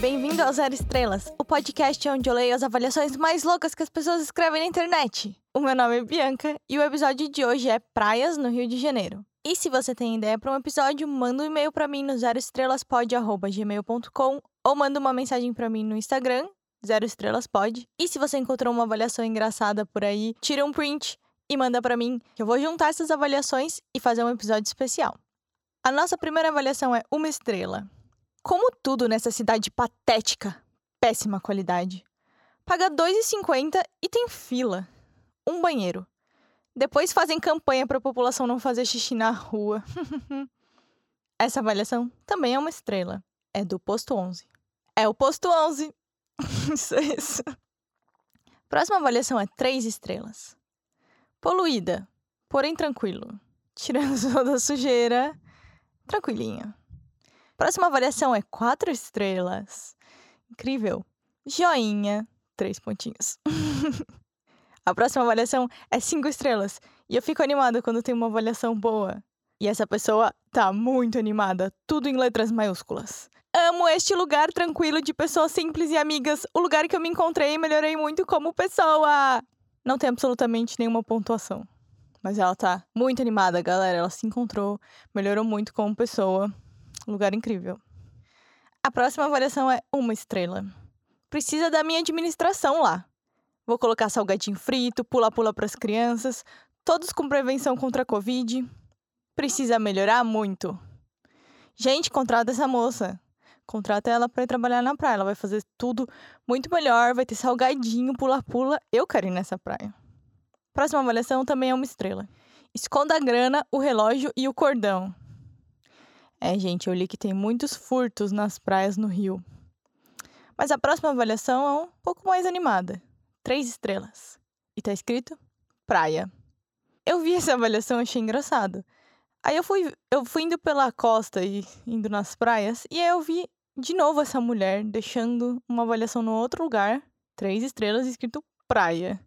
Bem-vindo ao Zero Estrelas, o podcast onde eu leio as avaliações mais loucas que as pessoas escrevem na internet. O meu nome é Bianca e o episódio de hoje é Praias no Rio de Janeiro. E se você tem ideia para um episódio, manda um e-mail para mim no zeroestrelaspod@gmail.com ou manda uma mensagem para mim no Instagram, Zero Estrelas Pod. E se você encontrou uma avaliação engraçada por aí, tira um print e manda para mim, que eu vou juntar essas avaliações e fazer um episódio especial. A nossa primeira avaliação é uma estrela. Como tudo nessa cidade patética, péssima qualidade. Paga R$ 2,50 e tem fila. Um banheiro. Depois fazem campanha para a população não fazer xixi na rua. Essa avaliação também é uma estrela. É do posto 11. É o posto 11. isso é isso. Próxima avaliação é 3 estrelas. Poluída, porém tranquilo. Tirando toda a sujeira, tranquilinho. Próxima avaliação é 4 estrelas. Incrível. Joinha, 3 pontinhos. A próxima avaliação é cinco estrelas. E eu fico animada quando tem uma avaliação boa. E essa pessoa tá muito animada, tudo em letras maiúsculas. Amo este lugar tranquilo de pessoas simples e amigas, o lugar que eu me encontrei e melhorei muito como pessoa. Não tem absolutamente nenhuma pontuação. Mas ela tá muito animada, galera. Ela se encontrou, melhorou muito como pessoa. Lugar incrível. A próxima avaliação é uma estrela. Precisa da minha administração lá. Vou colocar salgadinho frito, pula-pula para as crianças, todos com prevenção contra a Covid. Precisa melhorar muito. Gente, contrata essa moça. Contrata ela para ir trabalhar na praia. Ela vai fazer tudo muito melhor, vai ter salgadinho, pula-pula. Eu quero ir nessa praia. Próxima avaliação também é uma estrela. Esconda a grana, o relógio e o cordão. É, gente, eu li que tem muitos furtos nas praias no Rio. Mas a próxima avaliação é um pouco mais animada três estrelas. E tá escrito praia. Eu vi essa avaliação e achei engraçado. Aí eu fui, eu fui indo pela costa e indo nas praias, e aí eu vi de novo essa mulher deixando uma avaliação no outro lugar, três estrelas, escrito praia.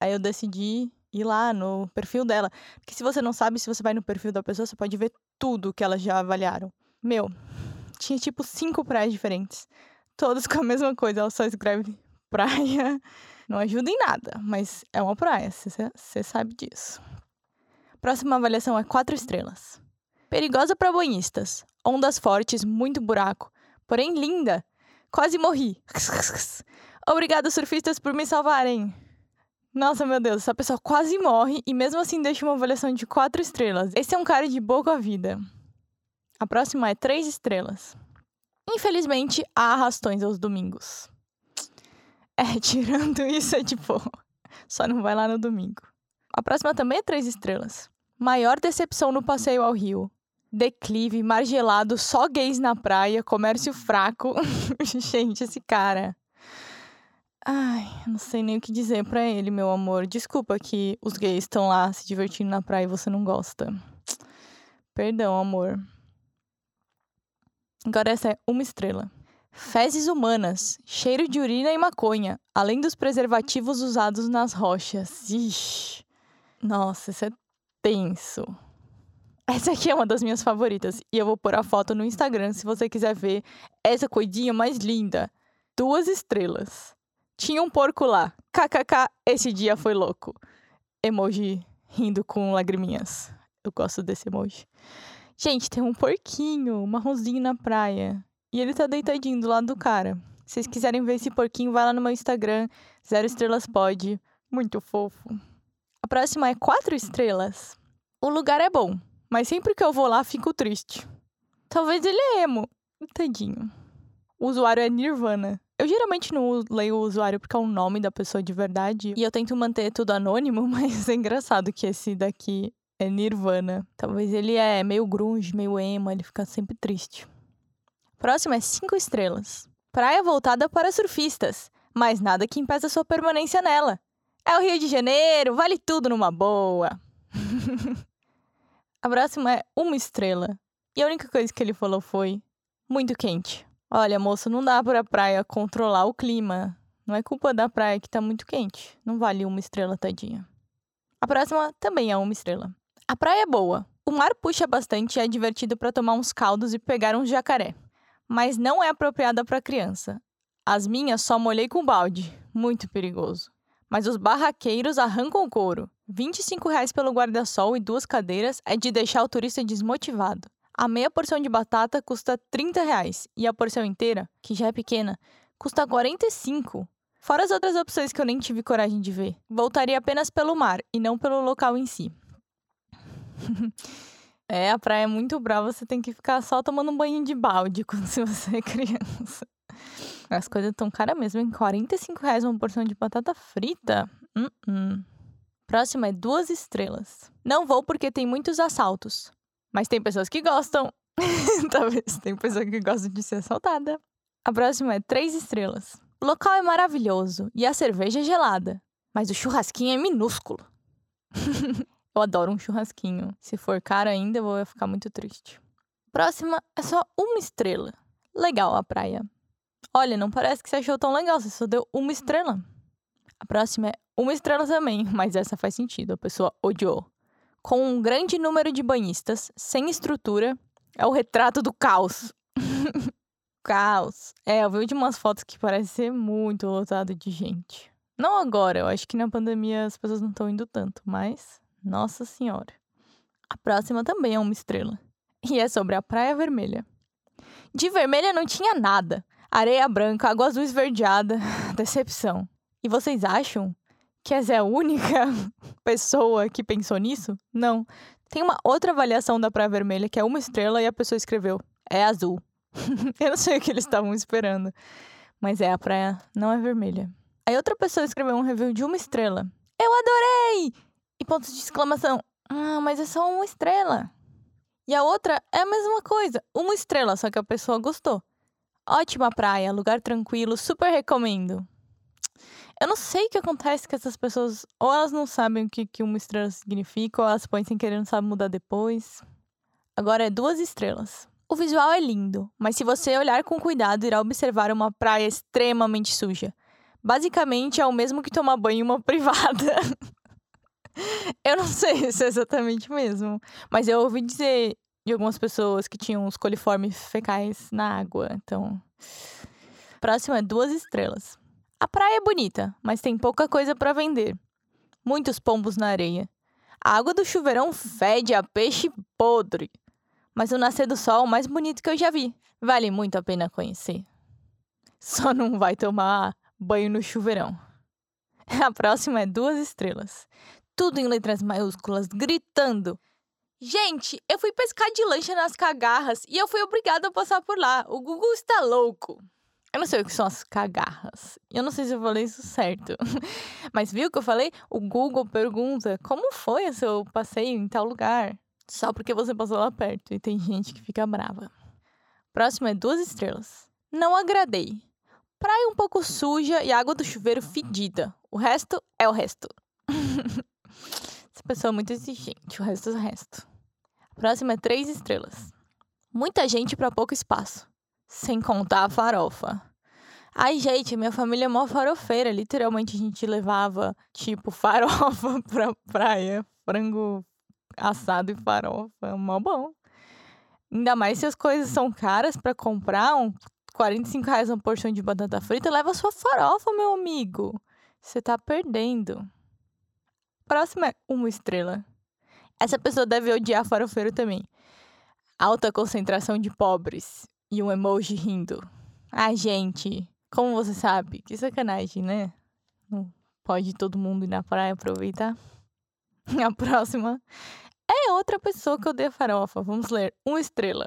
Aí eu decidi ir lá no perfil dela. Porque se você não sabe, se você vai no perfil da pessoa, você pode ver tudo que elas já avaliaram. Meu, tinha tipo cinco praias diferentes. Todas com a mesma coisa. Ela só escreve praia. Não ajuda em nada, mas é uma praia, você sabe disso. Próxima avaliação é 4 estrelas. Perigosa para banhistas. Ondas fortes, muito buraco. Porém linda. Quase morri. Obrigado, surfistas, por me salvarem. Nossa, meu Deus, essa pessoa quase morre e mesmo assim deixa uma avaliação de 4 estrelas. Esse é um cara de boa com a vida. A próxima é 3 estrelas. Infelizmente, há arrastões aos domingos. É, tirando isso, é tipo, só não vai lá no domingo. A próxima também é três estrelas. Maior decepção no passeio ao Rio. Declive, margelado, só gays na praia, comércio fraco. Gente, esse cara. Ai, não sei nem o que dizer para ele, meu amor. Desculpa que os gays estão lá se divertindo na praia e você não gosta. Perdão, amor. Agora essa é uma estrela. Fezes humanas, cheiro de urina e maconha, além dos preservativos usados nas rochas. Ixi. Nossa, isso é tenso. Essa aqui é uma das minhas favoritas e eu vou pôr a foto no Instagram se você quiser ver essa coidinha mais linda. Duas estrelas. Tinha um porco lá. KKK, esse dia foi louco. Emoji rindo com lagriminhas. Eu gosto desse emoji. Gente, tem um porquinho marronzinho na praia. E ele tá deitadinho do lado do cara. Se vocês quiserem ver esse porquinho, vai lá no meu Instagram, Zero Estrelas Pod. Muito fofo. A próxima é quatro estrelas. O lugar é bom, mas sempre que eu vou lá, fico triste. Talvez ele é emo. Tadinho. O usuário é Nirvana. Eu geralmente não leio o usuário porque é o nome da pessoa de verdade. E eu tento manter tudo anônimo, mas é engraçado que esse daqui é Nirvana. Talvez ele é meio grunge, meio emo, ele fica sempre triste. Próximo é 5 estrelas. Praia voltada para surfistas, mas nada que impeça sua permanência nela. É o Rio de Janeiro, vale tudo numa boa. a próxima é uma estrela. E a única coisa que ele falou foi: muito quente. Olha, moço, não dá para a praia controlar o clima. Não é culpa da praia que tá muito quente. Não vale uma estrela, tadinha. A próxima também é uma estrela. A praia é boa. O mar puxa bastante e é divertido para tomar uns caldos e pegar um jacaré. Mas não é apropriada para criança. As minhas só molhei com balde. Muito perigoso. Mas os barraqueiros arrancam o couro. 25 reais pelo guarda-sol e duas cadeiras é de deixar o turista desmotivado. A meia porção de batata custa 30 reais e a porção inteira, que já é pequena, custa R$ 45. Fora as outras opções que eu nem tive coragem de ver. Voltaria apenas pelo mar e não pelo local em si. é, a praia é muito brava, você tem que ficar só tomando um banho de balde quando você é criança. As coisas estão caras mesmo, hein? 45 reais uma porção de batata frita? Uh -uh. Próxima é duas estrelas. Não vou porque tem muitos assaltos. Mas tem pessoas que gostam. Talvez tem pessoa que gosta de ser assaltada. A próxima é três estrelas. O local é maravilhoso e a cerveja é gelada. Mas o churrasquinho é minúsculo. eu adoro um churrasquinho. Se for caro ainda, eu vou ficar muito triste. Próxima é só uma estrela. Legal a praia. Olha, não parece que você achou tão legal, você só deu uma estrela. A próxima é uma estrela também, mas essa faz sentido, a pessoa odiou. Com um grande número de banhistas, sem estrutura, é o retrato do caos. caos. É, eu vi de umas fotos que parece ser muito lotado de gente. Não agora, eu acho que na pandemia as pessoas não estão indo tanto, mas nossa senhora. A próxima também é uma estrela. E é sobre a Praia Vermelha. De vermelha não tinha nada. Areia branca, água azul esverdeada. Decepção. E vocês acham que essa é a única pessoa que pensou nisso? Não. Tem uma outra avaliação da Praia Vermelha que é uma estrela e a pessoa escreveu: é azul. Eu não sei o que eles estavam esperando. Mas é, a praia não é vermelha. Aí outra pessoa escreveu um review de uma estrela. Eu adorei! E pontos de exclamação. Ah, mas é só uma estrela. E a outra é a mesma coisa, uma estrela, só que a pessoa gostou. Ótima praia, lugar tranquilo, super recomendo. Eu não sei o que acontece com essas pessoas. Ou elas não sabem o que, que uma estrela significa, ou elas põem sem querer não sabem mudar depois. Agora é duas estrelas. O visual é lindo, mas se você olhar com cuidado, irá observar uma praia extremamente suja. Basicamente é o mesmo que tomar banho em uma privada. eu não sei se é exatamente mesmo, mas eu ouvi dizer de algumas pessoas que tinham os coliformes fecais na água. Então, próximo é duas estrelas. A praia é bonita, mas tem pouca coisa para vender. Muitos pombos na areia. A água do chuveirão fede a peixe podre. Mas o nascer do sol é o mais bonito que eu já vi. Vale muito a pena conhecer. Só não vai tomar banho no chuveirão. A próxima é duas estrelas. Tudo em letras maiúsculas, gritando: Gente, eu fui pescar de lancha nas cagarras e eu fui obrigada a passar por lá. O Google está louco. Eu não sei o que são as cagarras. Eu não sei se eu falei isso certo. Mas viu que eu falei? O Google pergunta como foi o seu passeio em tal lugar. Só porque você passou lá perto. E tem gente que fica brava. Próximo é duas estrelas. Não agradei. Praia um pouco suja e água do chuveiro fedida. O resto é o resto. Essa pessoa é muito exigente, o resto é o resto. A próxima é três estrelas. Muita gente para pouco espaço. Sem contar a farofa. Ai, gente, minha família é mó farofeira. Literalmente a gente levava, tipo, farofa pra praia. Frango assado e farofa. Mó bom. Ainda mais se as coisas são caras para comprar, um 45 reais uma porção de batata frita, leva sua farofa, meu amigo. Você tá perdendo. Próxima é uma estrela. Essa pessoa deve odiar farofeiro também. Alta concentração de pobres e um emoji rindo. Ah, gente, como você sabe? Que sacanagem, né? Não pode todo mundo ir na praia aproveitar? A próxima é outra pessoa que odeia farofa. Vamos ler. Uma estrela.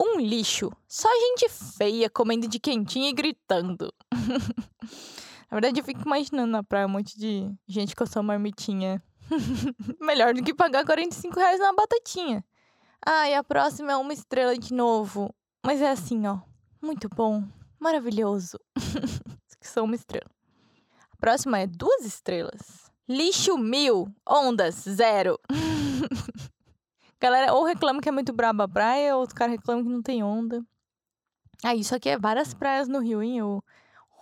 Um lixo. Só gente feia comendo de quentinha e gritando. Na verdade, eu fico imaginando na praia um monte de gente com a sua marmitinha. Melhor do que pagar 45 reais na batatinha. Ah, e a próxima é uma estrela de novo. Mas é assim, ó. Muito bom. Maravilhoso. que são uma estrela. A próxima é duas estrelas. Lixo mil. Ondas zero. Galera, ou reclama que é muito braba a praia, ou os caras reclamam que não tem onda. Ah, isso aqui é várias praias no Rio, hein? Eu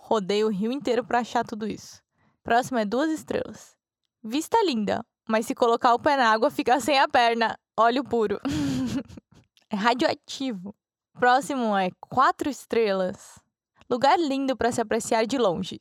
Rodei o rio inteiro pra achar tudo isso. Próximo é duas estrelas. Vista linda, mas se colocar o pé na água fica sem a perna. Óleo puro. é radioativo. Próximo é quatro estrelas. Lugar lindo para se apreciar de longe.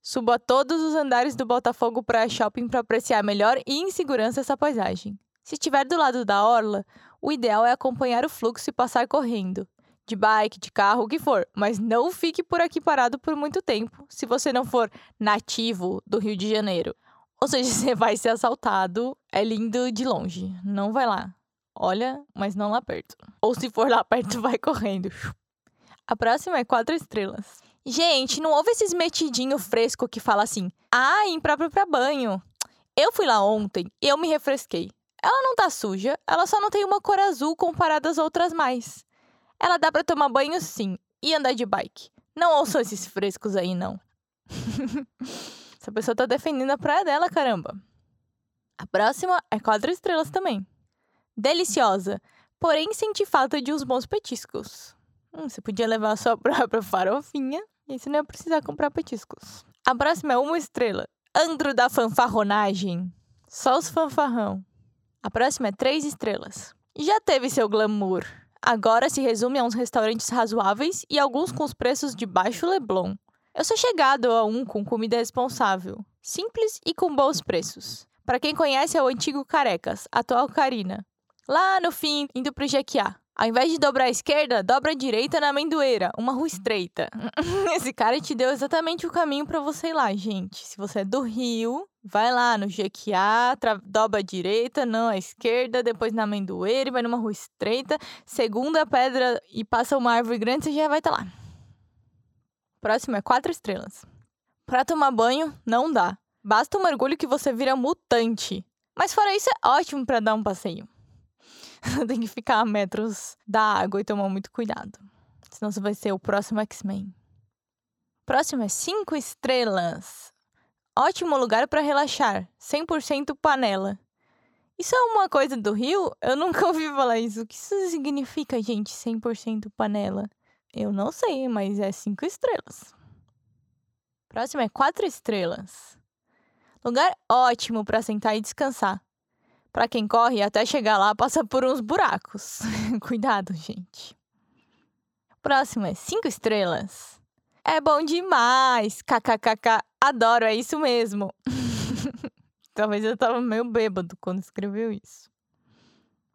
Suba todos os andares do Botafogo Praia Shopping para apreciar melhor e em segurança essa paisagem. Se estiver do lado da orla, o ideal é acompanhar o fluxo e passar correndo. De bike, de carro, o que for. Mas não fique por aqui parado por muito tempo, se você não for nativo do Rio de Janeiro. Ou seja, você vai ser assaltado. É lindo de longe. Não vai lá. Olha, mas não lá perto. Ou se for lá perto, vai correndo. A próxima é quatro estrelas. Gente, não houve esses metidinho fresco que fala assim: ah, impróprio pra banho. Eu fui lá ontem e eu me refresquei. Ela não tá suja, ela só não tem uma cor azul comparada às outras mais. Ela dá para tomar banho sim e andar de bike. Não ouçam esses frescos aí, não. Essa pessoa tá defendendo a praia dela, caramba. A próxima é quatro estrelas também. Deliciosa, porém senti falta de uns bons petiscos. Hum, você podia levar a sua própria farofinha e você não ia precisar comprar petiscos. A próxima é uma estrela. Andro da fanfarronagem. Só os fanfarrão. A próxima é três estrelas. Já teve seu glamour. Agora se resume a uns restaurantes razoáveis e alguns com os preços de baixo Leblon. Eu sou chegado a um com comida responsável, simples e com bons preços. Para quem conhece é o antigo Carecas, atual Carina. Lá no fim, indo pro Jequiá. Ao invés de dobrar à esquerda, dobra à direita na amendoeira, uma rua estreita. Esse cara te deu exatamente o caminho para você ir lá, gente. Se você é do Rio, vai lá no Jequiá, dobra à direita, não à esquerda, depois na amendoeira vai numa rua estreita. Segunda pedra e passa uma árvore grande, você já vai estar tá lá. Próximo é quatro estrelas. Para tomar banho, não dá. Basta um mergulho que você vira mutante. Mas fora isso, é ótimo para dar um passeio. Tem que ficar a metros da água e tomar muito cuidado. Senão você vai ser o próximo X-Men. Próximo é 5 estrelas. Ótimo lugar para relaxar. 100% panela. Isso é uma coisa do Rio? Eu nunca ouvi falar isso. O que isso significa, gente? 100% panela. Eu não sei, mas é 5 estrelas. Próximo é 4 estrelas. Lugar ótimo para sentar e descansar. Para quem corre, até chegar lá passa por uns buracos. Cuidado, gente. Próximo é 5 estrelas. É bom demais. KKKK. Adoro, é isso mesmo. Talvez eu tava meio bêbado quando escreveu isso.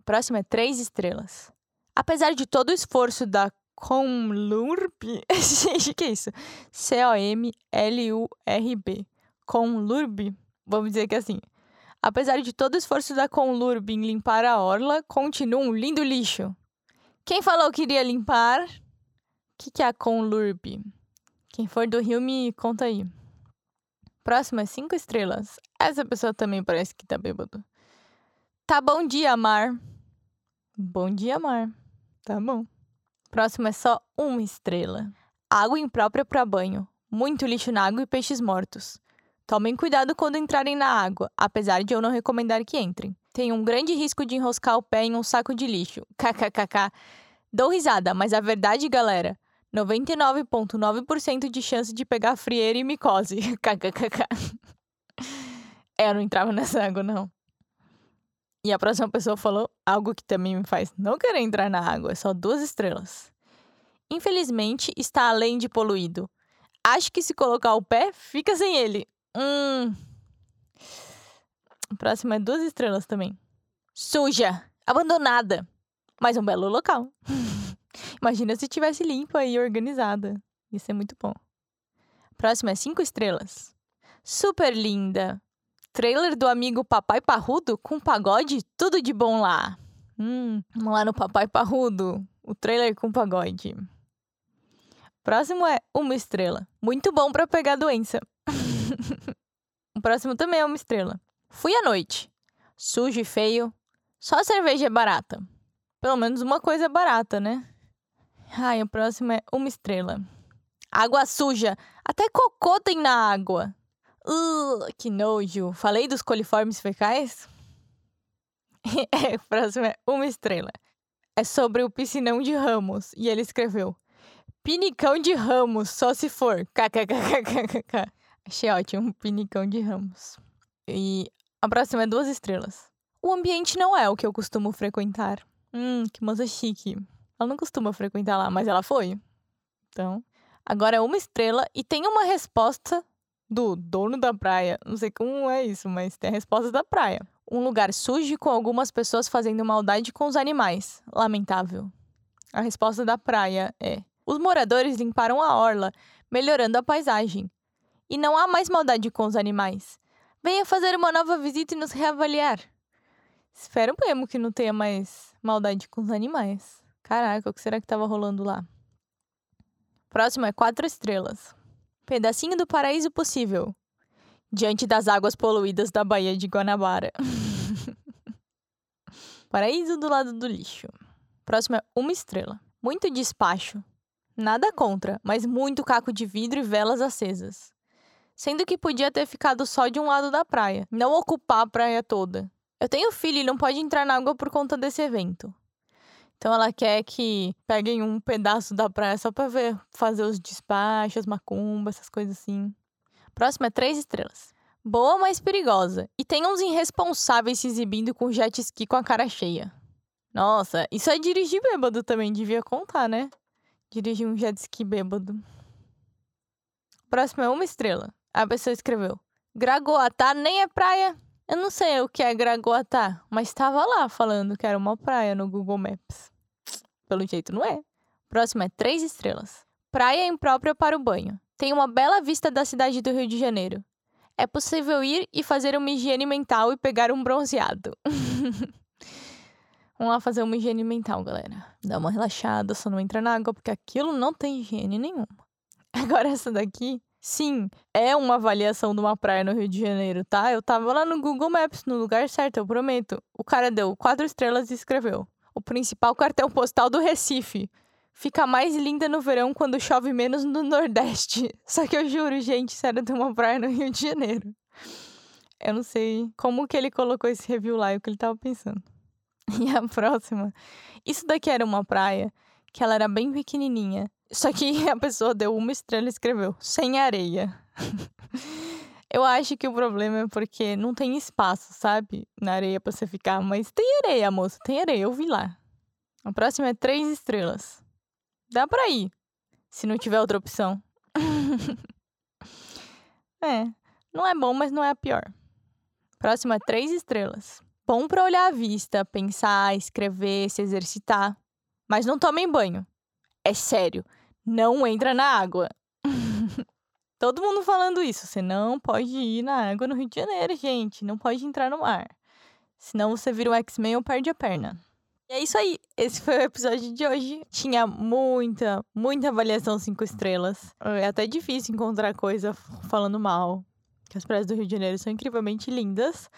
Próximo é 3 estrelas. Apesar de todo o esforço da Comlurb. Gente, que é isso? C-O-M-L-U-R-B. Comlurb. Vamos dizer que é assim. Apesar de todo o esforço da Conlurb em limpar a orla, continua um lindo lixo. Quem falou que iria limpar? O que, que é a Conlurb? Quem for do Rio, me conta aí. Próximo é cinco estrelas. Essa pessoa também parece que tá bêbado. Tá bom dia, mar. Bom dia, mar. Tá bom. Próximo é só uma estrela. Água imprópria para banho. Muito lixo na água e peixes mortos. Tomem cuidado quando entrarem na água, apesar de eu não recomendar que entrem. Tem um grande risco de enroscar o pé em um saco de lixo. KKKK. Dou risada, mas a verdade, galera, 99,9% de chance de pegar frieira e micose. KKKK. É, eu não entrava nessa água, não. E a próxima pessoa falou algo que também me faz não querer entrar na água. É só duas estrelas. Infelizmente, está além de poluído. Acho que se colocar o pé, fica sem ele. Hum. O próximo é duas estrelas também. Suja, abandonada, mas um belo local. Imagina se tivesse limpa e organizada. Isso é muito bom. Próximo é cinco estrelas. Super linda. Trailer do amigo Papai Parrudo com pagode, tudo de bom lá. Hum, vamos lá no Papai Parrudo. O trailer com pagode. Próximo é uma estrela. Muito bom para pegar doença. o próximo também é uma estrela. Fui à noite. Sujo e feio. Só cerveja é barata. Pelo menos uma coisa é barata, né? Ai, o próximo é uma estrela. Água suja. Até cocô tem na água. Uh, que nojo. Falei dos coliformes fecais? é, o próximo é uma estrela. É sobre o piscinão de Ramos. E ele escreveu: Pinicão de Ramos, só se for. KKKKKK. Achei ótimo, pinicão de Ramos. E a próxima é duas estrelas. O ambiente não é o que eu costumo frequentar. Hum, que moça chique. Ela não costuma frequentar lá, mas ela foi. Então, agora é uma estrela e tem uma resposta do dono da praia. Não sei como é isso, mas tem a resposta da praia. Um lugar sujo com algumas pessoas fazendo maldade com os animais. Lamentável. A resposta da praia é: os moradores limparam a orla, melhorando a paisagem. E não há mais maldade com os animais. Venha fazer uma nova visita e nos reavaliar. Espero mesmo que não tenha mais maldade com os animais. Caraca, o que será que estava rolando lá? Próximo é quatro estrelas. Pedacinho do paraíso possível. Diante das águas poluídas da Baía de Guanabara. paraíso do lado do lixo. Próximo é uma estrela. Muito despacho. Nada contra, mas muito caco de vidro e velas acesas. Sendo que podia ter ficado só de um lado da praia, não ocupar a praia toda. Eu tenho filho e não pode entrar na água por conta desse evento. Então ela quer que peguem um pedaço da praia só pra ver, fazer os despachos, macumbas, essas coisas assim. Próxima é três estrelas. Boa, mas perigosa. E tem uns irresponsáveis se exibindo com jet ski com a cara cheia. Nossa, isso é dirigir bêbado também, devia contar, né? Dirigir um jet ski bêbado. Próximo é uma estrela. A pessoa escreveu: Gragoatá nem é praia. Eu não sei o que é Gragoatá, mas estava lá falando que era uma praia no Google Maps. Pelo jeito não é. Próximo é três estrelas. Praia imprópria para o banho. Tem uma bela vista da cidade do Rio de Janeiro. É possível ir e fazer uma higiene mental e pegar um bronzeado. Vamos lá fazer uma higiene mental, galera. Dá uma relaxada, só não entra na água, porque aquilo não tem higiene nenhuma. Agora essa daqui Sim, é uma avaliação de uma praia no Rio de Janeiro, tá? Eu tava lá no Google Maps, no lugar certo, eu prometo. O cara deu quatro estrelas e escreveu: O principal cartão postal do Recife. Fica mais linda no verão quando chove menos no Nordeste. Só que eu juro, gente, sério, de uma praia no Rio de Janeiro. Eu não sei como que ele colocou esse review lá e o que ele tava pensando. E a próxima. Isso daqui era uma praia que ela era bem pequenininha. Só que a pessoa deu uma estrela e escreveu sem areia. Eu acho que o problema é porque não tem espaço, sabe? Na areia pra você ficar. Mas tem areia, moça. Tem areia, eu vi lá. A próxima é três estrelas. Dá pra ir. Se não tiver outra opção. é. Não é bom, mas não é a pior. Próxima é três estrelas. Bom pra olhar a vista, pensar, escrever, se exercitar. Mas não tomem banho. É sério, não entra na água. Todo mundo falando isso. Você não pode ir na água no Rio de Janeiro, gente. Não pode entrar no mar. Senão você vira um X-Men ou perde a perna. E é isso aí. Esse foi o episódio de hoje. Tinha muita, muita avaliação cinco estrelas. É até difícil encontrar coisa falando mal. Que as praias do Rio de Janeiro são incrivelmente lindas.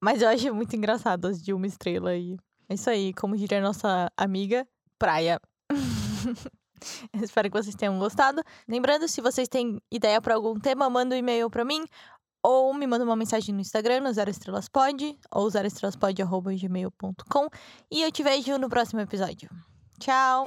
Mas eu acho muito engraçado as de uma estrela. E é isso aí. Como diria nossa amiga, praia. Espero que vocês tenham gostado. Lembrando, se vocês têm ideia para algum tema, manda um e-mail para mim ou me manda uma mensagem no Instagram, no Zero ou zeroestrelaspod.gmail.com e eu te vejo no próximo episódio. Tchau!